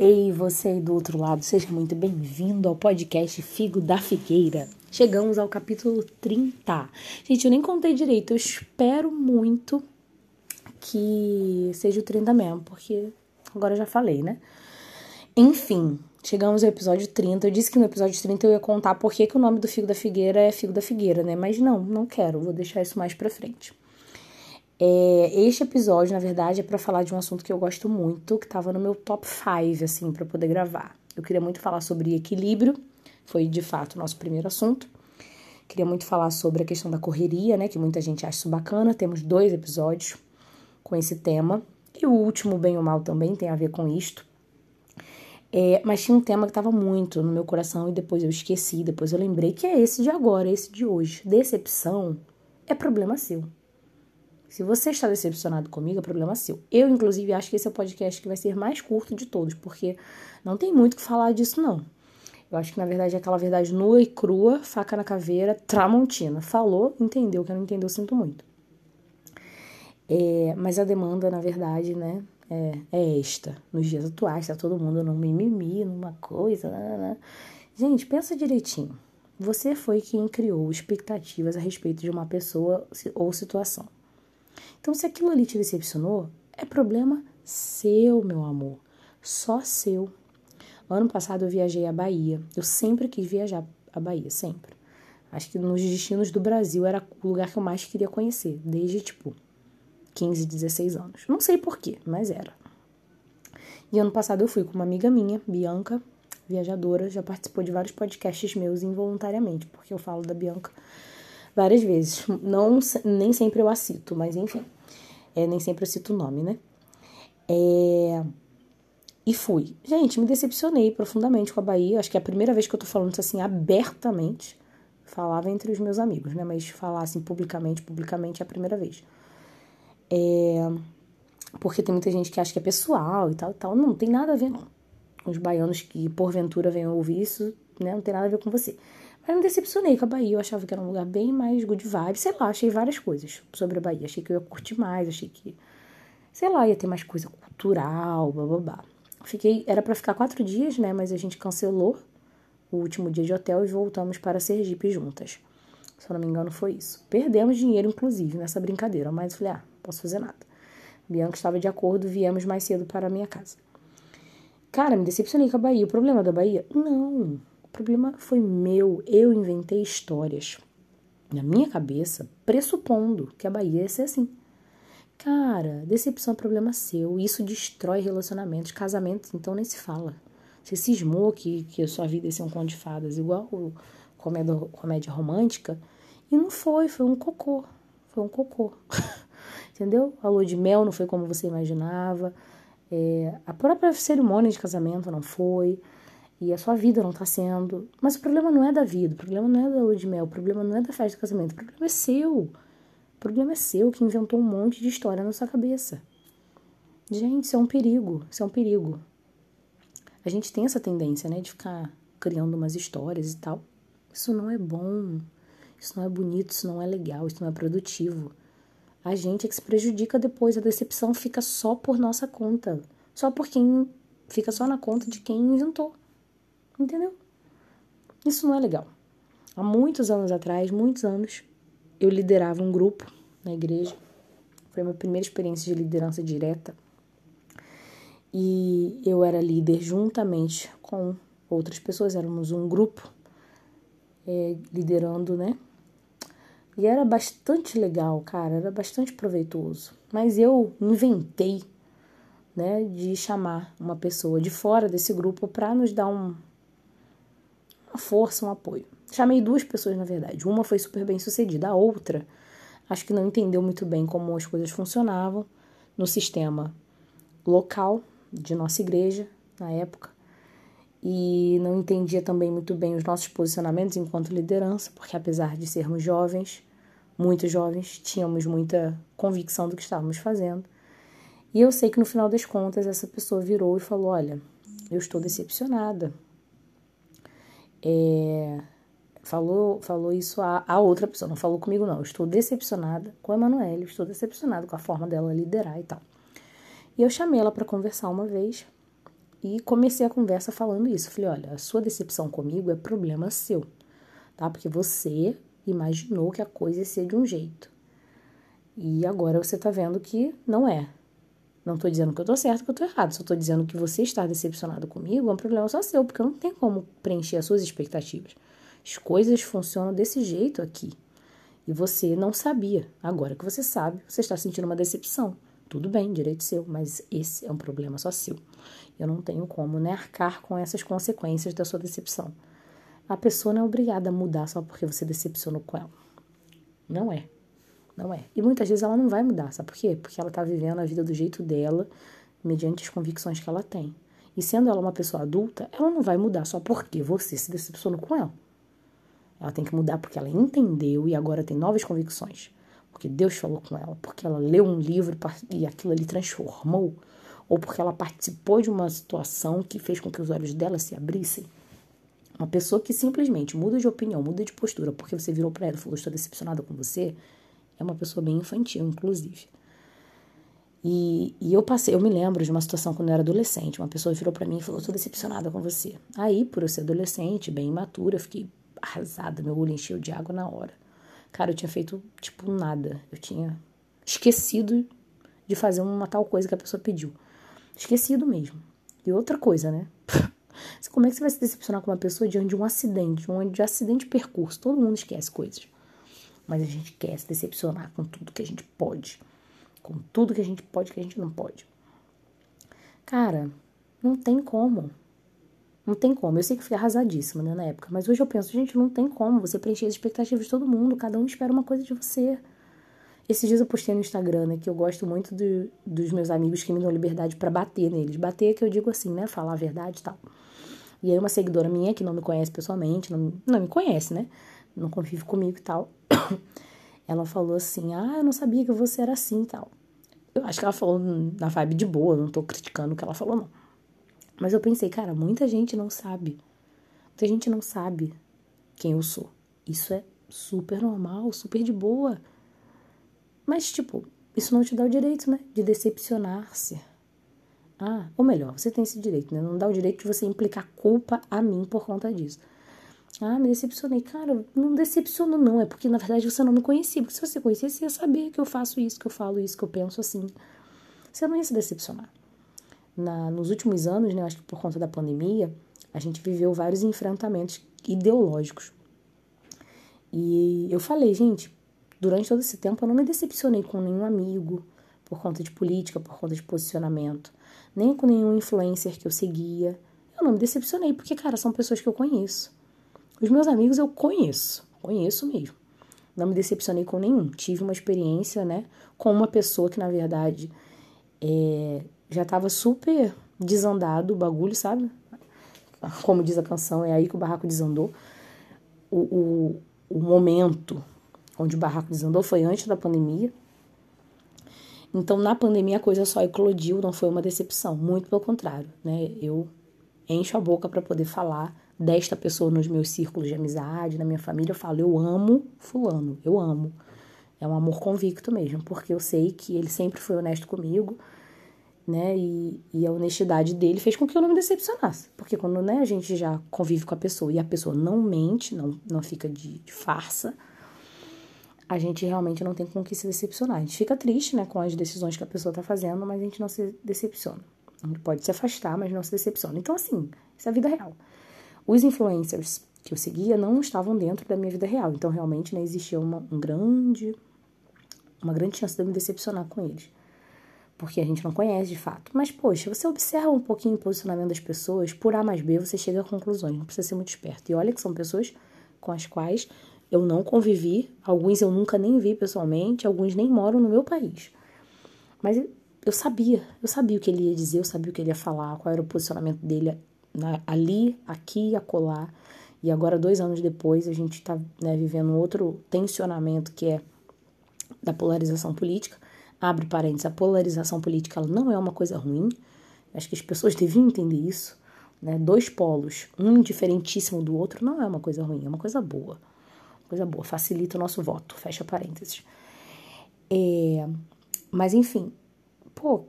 Ei, você aí do outro lado, seja muito bem-vindo ao podcast Figo da Figueira. Chegamos ao capítulo 30. Gente, eu nem contei direito, eu espero muito que seja o 30 mesmo, porque agora eu já falei, né? Enfim, chegamos ao episódio 30. Eu disse que no episódio 30 eu ia contar por que, que o nome do Figo da Figueira é Figo da Figueira, né? Mas não, não quero, vou deixar isso mais pra frente. É, este episódio, na verdade, é para falar de um assunto que eu gosto muito, que estava no meu top 5, assim, para poder gravar. Eu queria muito falar sobre equilíbrio, foi de fato o nosso primeiro assunto. Queria muito falar sobre a questão da correria, né, que muita gente acha isso bacana. Temos dois episódios com esse tema. E o último, bem ou mal, também tem a ver com isto. É, mas tinha um tema que estava muito no meu coração e depois eu esqueci, depois eu lembrei que é esse de agora, esse de hoje. Decepção é problema seu. Se você está decepcionado comigo, é problema seu. Eu, inclusive, acho que esse é o podcast que vai ser mais curto de todos, porque não tem muito o que falar disso, não. Eu acho que, na verdade, é aquela verdade nua e crua, faca na caveira, tramontina. Falou, entendeu. Quem não entendeu, sinto muito. É, mas a demanda, na verdade, né, é, é esta. Nos dias atuais, tá todo mundo num mimimi, numa coisa. Né, né. né. Gente, pensa direitinho. Você foi quem criou expectativas a respeito de uma pessoa ou situação. Então, se aquilo ali te decepcionou, é problema seu, meu amor. Só seu. Ano passado eu viajei à Bahia. Eu sempre quis viajar à Bahia, sempre. Acho que nos destinos do Brasil era o lugar que eu mais queria conhecer, desde tipo 15, 16 anos. Não sei porquê, mas era. E ano passado eu fui com uma amiga minha, Bianca, viajadora, já participou de vários podcasts meus involuntariamente, porque eu falo da Bianca várias vezes. Não, nem sempre eu a cito, mas enfim. É, nem sempre eu cito o nome, né? É... E fui. Gente, me decepcionei profundamente com a Bahia. Acho que é a primeira vez que eu tô falando isso assim abertamente. Falava entre os meus amigos, né? Mas falar assim publicamente, publicamente é a primeira vez. É... Porque tem muita gente que acha que é pessoal e tal e tal. Não, não tem nada a ver, não. Os baianos que porventura venham ouvir isso, né? Não tem nada a ver com você. Aí me decepcionei com a Bahia. Eu achava que era um lugar bem mais good vibe. Sei lá, achei várias coisas sobre a Bahia. Achei que eu ia curtir mais, achei que, sei lá, ia ter mais coisa cultural, blá. Fiquei, era para ficar quatro dias, né? Mas a gente cancelou o último dia de hotel e voltamos para Sergipe juntas. Se eu não me engano, foi isso. Perdemos dinheiro, inclusive, nessa brincadeira, mas eu falei, ah, posso fazer nada. Bianca estava de acordo, viemos mais cedo para a minha casa. Cara, me decepcionei com a Bahia. O problema da Bahia? Não. Problema foi meu, eu inventei histórias na minha cabeça, pressupondo que a Bahia ia ser assim. Cara, decepção é problema seu, isso destrói relacionamentos, casamentos, então nem se fala. Você cismou que, que a sua vida ia ser um conto de fadas, igual comédia, comédia romântica, e não foi, foi um cocô. Foi um cocô. Entendeu? A lua de mel não foi como você imaginava. É, a própria cerimônia de casamento não foi e a sua vida não tá sendo. Mas o problema não é da vida, o problema não é da lua de mel, o problema não é da festa de casamento, o problema é seu. O problema é seu que inventou um monte de história na sua cabeça. Gente, isso é um perigo, isso é um perigo. A gente tem essa tendência, né, de ficar criando umas histórias e tal. Isso não é bom, isso não é bonito, isso não é legal, isso não é produtivo. A gente é que se prejudica depois, a decepção fica só por nossa conta. Só por quem. Fica só na conta de quem inventou. Entendeu? Isso não é legal. Há muitos anos atrás, muitos anos, eu liderava um grupo na igreja. Foi a minha primeira experiência de liderança direta. E eu era líder juntamente com outras pessoas, éramos um grupo é, liderando, né? E era bastante legal, cara, era bastante proveitoso. Mas eu inventei, né, de chamar uma pessoa de fora desse grupo para nos dar um, força, um apoio. Chamei duas pessoas, na verdade. Uma foi super bem sucedida, a outra acho que não entendeu muito bem como as coisas funcionavam no sistema local de nossa igreja na época e não entendia também muito bem os nossos posicionamentos enquanto liderança, porque apesar de sermos jovens, muito jovens, tínhamos muita convicção do que estávamos fazendo. E eu sei que no final das contas essa pessoa virou e falou: Olha, eu estou decepcionada é, falou, falou isso a, a, outra pessoa, não falou comigo não. Eu estou decepcionada com a Emanuele, estou decepcionada com a forma dela liderar e tal. E eu chamei ela para conversar uma vez e comecei a conversa falando isso. Falei, olha, a sua decepção comigo é problema seu, tá? Porque você imaginou que a coisa ia ser de um jeito. E agora você tá vendo que não é. Não tô dizendo que eu tô certo, que eu tô errado. Só tô dizendo que você estar decepcionado comigo é um problema só seu, porque não tem como preencher as suas expectativas. As coisas funcionam desse jeito aqui. E você não sabia. Agora que você sabe, você está sentindo uma decepção. Tudo bem, direito seu, mas esse é um problema só seu. Eu não tenho como né, arcar com essas consequências da sua decepção. A pessoa não é obrigada a mudar só porque você decepcionou com ela. Não é. Não é. E muitas vezes ela não vai mudar, sabe por quê? Porque ela tá vivendo a vida do jeito dela, mediante as convicções que ela tem. E sendo ela uma pessoa adulta, ela não vai mudar só porque você se decepcionou com ela. Ela tem que mudar porque ela entendeu e agora tem novas convicções. Porque Deus falou com ela, porque ela leu um livro e aquilo ali transformou, ou porque ela participou de uma situação que fez com que os olhos dela se abrissem. Uma pessoa que simplesmente muda de opinião, muda de postura, porque você virou para ela e falou: Estou decepcionada com você, é uma pessoa bem infantil, inclusive. E, e, eu passei, eu me lembro de uma situação quando eu era adolescente. Uma pessoa virou para mim e falou: "Tô decepcionada com você". Aí, por eu ser adolescente, bem imatura, eu fiquei arrasada, meu olho encheu de água na hora. Cara, eu tinha feito tipo nada. Eu tinha esquecido de fazer uma tal coisa que a pessoa pediu. Esquecido mesmo. E outra coisa, né? Como é que você vai se decepcionar com uma pessoa diante de um acidente, de um de acidente de percurso? Todo mundo esquece coisas. Mas a gente quer se decepcionar com tudo que a gente pode. Com tudo que a gente pode que a gente não pode. Cara, não tem como. Não tem como. Eu sei que fui arrasadíssima né, na época, mas hoje eu penso, gente, não tem como você preencher as expectativas de todo mundo. Cada um espera uma coisa de você. Esses dias eu postei no Instagram, né, que eu gosto muito do, dos meus amigos que me dão liberdade para bater neles. Bater é que eu digo assim, né, falar a verdade e tal. E aí uma seguidora minha que não me conhece pessoalmente, não, não me conhece, né, não convive comigo e tal, ela falou assim, ah, eu não sabia que você era assim e tal. Eu acho que ela falou na vibe de boa, não tô criticando o que ela falou, não. Mas eu pensei, cara, muita gente não sabe. Muita gente não sabe quem eu sou. Isso é super normal, super de boa. Mas, tipo, isso não te dá o direito, né? De decepcionar-se. Ah, ou melhor, você tem esse direito, né? Não dá o direito de você implicar culpa a mim por conta disso. Ah, me decepcionei. Cara, não decepciono, não. É porque, na verdade, você não me conhecia. Porque se você conhecesse, você ia saber que eu faço isso, que eu falo isso, que eu penso assim. Você não ia se decepcionar na, nos últimos anos, né, acho que por conta da pandemia, a gente viveu vários enfrentamentos ideológicos. E eu falei, gente, durante todo esse tempo eu não me decepcionei com nenhum amigo por conta de política, por conta de posicionamento, nem com nenhum influencer que eu seguia. Eu não me decepcionei, porque, cara, são pessoas que eu conheço. Os meus amigos eu conheço, conheço mesmo. Não me decepcionei com nenhum. Tive uma experiência, né, com uma pessoa que, na verdade, é, já tava super desandado o bagulho, sabe? Como diz a canção, é aí que o barraco desandou. O, o, o momento onde o barraco desandou foi antes da pandemia. Então, na pandemia, a coisa só eclodiu, não foi uma decepção. Muito pelo contrário, né? Eu encho a boca para poder falar desta pessoa nos meus círculos de amizade, na minha família. Eu falo, eu amo Fulano, eu amo. É um amor convicto mesmo, porque eu sei que ele sempre foi honesto comigo né? E, e, a honestidade dele fez com que eu não me decepcionasse. Porque quando né, a gente já convive com a pessoa e a pessoa não mente, não, não fica de, de farsa, a gente realmente não tem com que se decepcionar. A gente fica triste, né, com as decisões que a pessoa tá fazendo, mas a gente não se decepciona. A gente pode se afastar, mas não se decepciona. Então, assim, isso é a vida real. Os influencers que eu seguia não estavam dentro da minha vida real. Então, realmente, né, existia uma, um grande, uma grande chance de eu me decepcionar com eles. Porque a gente não conhece de fato. Mas, poxa, você observa um pouquinho o posicionamento das pessoas, por A mais B você chega a conclusões, não precisa ser muito esperto. E olha que são pessoas com as quais eu não convivi, alguns eu nunca nem vi pessoalmente, alguns nem moram no meu país. Mas eu sabia, eu sabia o que ele ia dizer, eu sabia o que ele ia falar, qual era o posicionamento dele ali, aqui e acolá. E agora, dois anos depois, a gente está né, vivendo outro tensionamento que é da polarização política abre parênteses, a polarização política ela não é uma coisa ruim. Acho que as pessoas deviam entender isso. Né? Dois polos, um diferentíssimo do outro, não é uma coisa ruim, é uma coisa boa. Coisa boa, facilita o nosso voto, fecha parênteses. É, mas enfim, pô,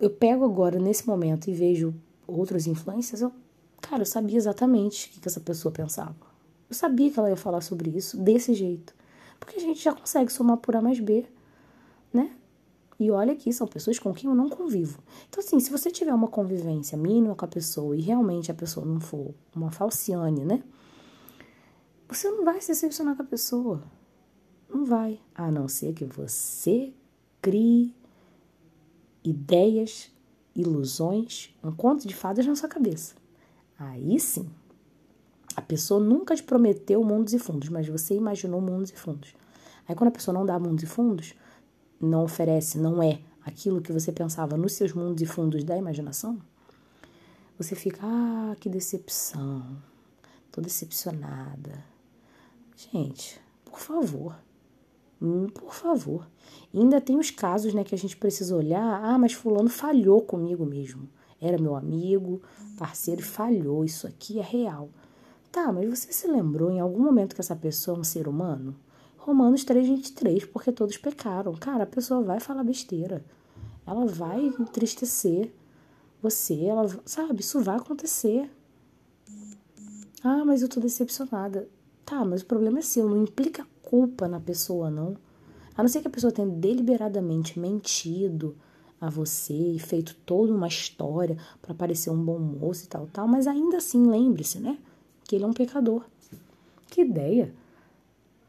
eu pego agora nesse momento e vejo outros influências, eu, cara, eu sabia exatamente o que, essa pessoa pensava. Eu sabia que ela ia falar sobre isso desse jeito. Porque a gente já consegue somar por A mais B, né? E olha que são pessoas com quem eu não convivo. Então, assim, se você tiver uma convivência mínima com a pessoa e realmente a pessoa não for uma falciane, né? Você não vai se decepcionar com a pessoa. Não vai. A não ser que você crie ideias, ilusões, um conto de fadas na sua cabeça. Aí sim. A pessoa nunca te prometeu mundos e fundos, mas você imaginou mundos e fundos. Aí quando a pessoa não dá mundos e fundos, não oferece, não é aquilo que você pensava nos seus mundos e fundos da imaginação, você fica, ah, que decepção, tô decepcionada. Gente, por favor, hum, por favor. E ainda tem os casos, né, que a gente precisa olhar, ah, mas fulano falhou comigo mesmo. Era meu amigo, parceiro, falhou, isso aqui é real. Tá, mas você se lembrou em algum momento que essa pessoa é um ser humano? Romanos 3,23, porque todos pecaram. Cara, a pessoa vai falar besteira. Ela vai entristecer você, ela, sabe, isso vai acontecer. Ah, mas eu tô decepcionada. Tá, mas o problema é seu, não implica culpa na pessoa, não. A não ser que a pessoa tenha deliberadamente mentido a você e feito toda uma história para parecer um bom moço e tal, tal, mas ainda assim lembre-se, né, que ele é um pecador. Que ideia!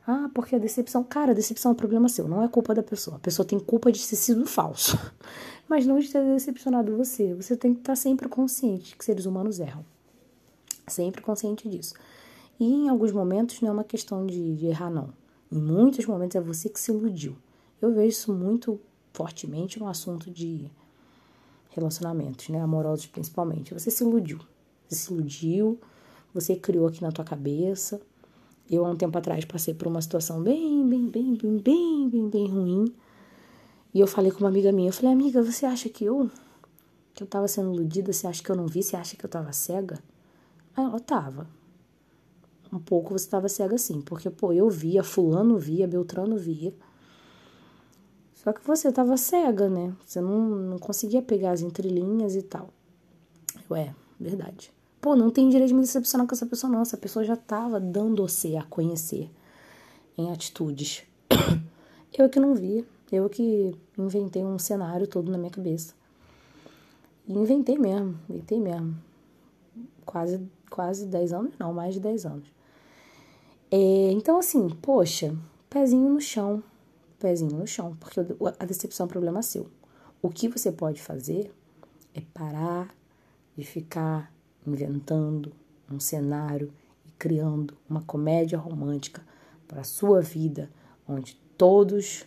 Ah, porque a decepção. Cara, a decepção é um problema seu, não é culpa da pessoa. A pessoa tem culpa de ter sido falso, mas não de ter decepcionado você. Você tem que estar sempre consciente que seres humanos erram. Sempre consciente disso. E em alguns momentos não é uma questão de, de errar, não. Em muitos momentos é você que se iludiu. Eu vejo isso muito fortemente no assunto de relacionamentos, né? Amorosos principalmente. Você se iludiu. Você se iludiu, você criou aqui na tua cabeça eu, há um tempo atrás, passei por uma situação bem, bem, bem, bem, bem, bem, bem ruim. E eu falei com uma amiga minha, eu falei, amiga, você acha que eu que eu tava sendo iludida, você acha que eu não vi, você acha que eu tava cega? Aí ela tava. Um pouco você tava cega sim, porque, pô, eu via, fulano via, Beltrano via. Só que você tava cega, né? Você não, não conseguia pegar as entrelinhas e tal. Ué, verdade. Pô, não tem direito de me decepcionar com essa pessoa, não. Essa pessoa já tava dando você a conhecer em atitudes. Eu que não vi. Eu que inventei um cenário todo na minha cabeça. Inventei mesmo, inventei mesmo. Quase, quase 10 anos, não, mais de 10 anos. É, então, assim, poxa, pezinho no chão, pezinho no chão, porque a decepção é um problema seu. O que você pode fazer é parar de ficar inventando um cenário e criando uma comédia romântica para a sua vida, onde todos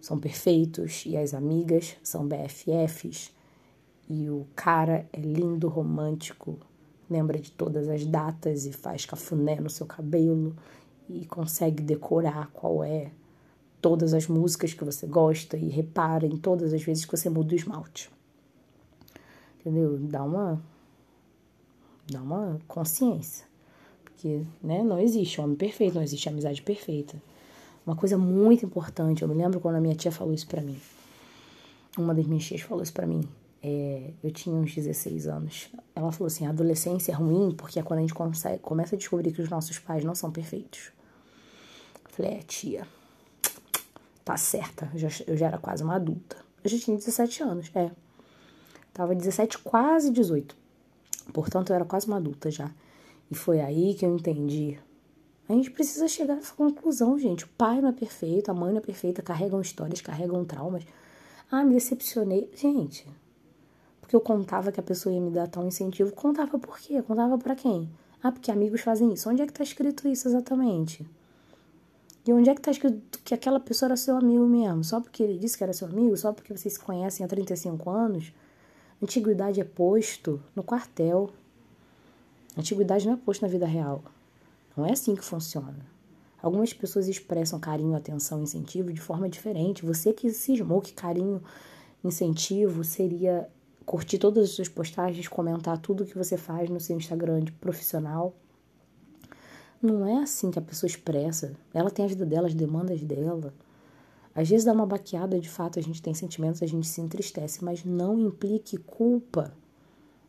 são perfeitos e as amigas são BFFs e o cara é lindo, romântico, lembra de todas as datas e faz cafuné no seu cabelo e consegue decorar qual é todas as músicas que você gosta e repara em todas as vezes que você muda o esmalte. Entendeu? Dá uma dá uma consciência. Porque, né, não existe homem perfeito, não existe amizade perfeita. Uma coisa muito importante, eu me lembro quando a minha tia falou isso para mim. Uma das minhas tias falou isso para mim. É, eu tinha uns 16 anos. Ela falou assim: a adolescência é ruim porque é quando a gente consegue, começa a descobrir que os nossos pais não são perfeitos. Eu falei: é, tia, tá certa. Eu já, eu já era quase uma adulta. Eu já tinha 17 anos, é. Tava 17, quase 18. Portanto, eu era quase uma adulta já. E foi aí que eu entendi. A gente precisa chegar nessa conclusão, gente. O pai não é perfeito, a mãe não é perfeita, carregam histórias, carregam traumas. Ah, me decepcionei. Gente, porque eu contava que a pessoa ia me dar tal incentivo. Contava por quê? Contava para quem? Ah, porque amigos fazem isso. Onde é que tá escrito isso exatamente? E onde é que tá escrito que aquela pessoa era seu amigo mesmo? Só porque ele disse que era seu amigo? Só porque vocês se conhecem há 35 anos? Antiguidade é posto no quartel. Antiguidade não é posto na vida real. Não é assim que funciona. Algumas pessoas expressam carinho, atenção, incentivo de forma diferente. Você que cismou que carinho, incentivo seria curtir todas as suas postagens, comentar tudo que você faz no seu Instagram de profissional. Não é assim que a pessoa expressa. Ela tem a vida dela, as demandas dela. Às vezes dá uma baqueada, de fato, a gente tem sentimentos, a gente se entristece, mas não implique culpa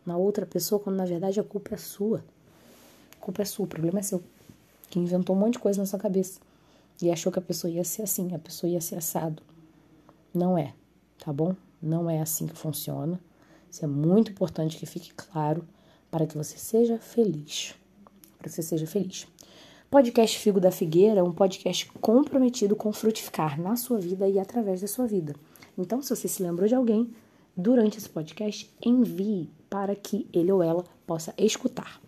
na outra pessoa, quando na verdade a culpa é sua. A culpa é sua, o problema é seu. Que inventou um monte de coisa na sua cabeça. E achou que a pessoa ia ser assim, a pessoa ia ser assado. Não é, tá bom? Não é assim que funciona. Isso é muito importante que fique claro para que você seja feliz. Para que você seja feliz. Podcast Figo da Figueira é um podcast comprometido com frutificar na sua vida e através da sua vida. Então, se você se lembrou de alguém durante esse podcast, envie para que ele ou ela possa escutar.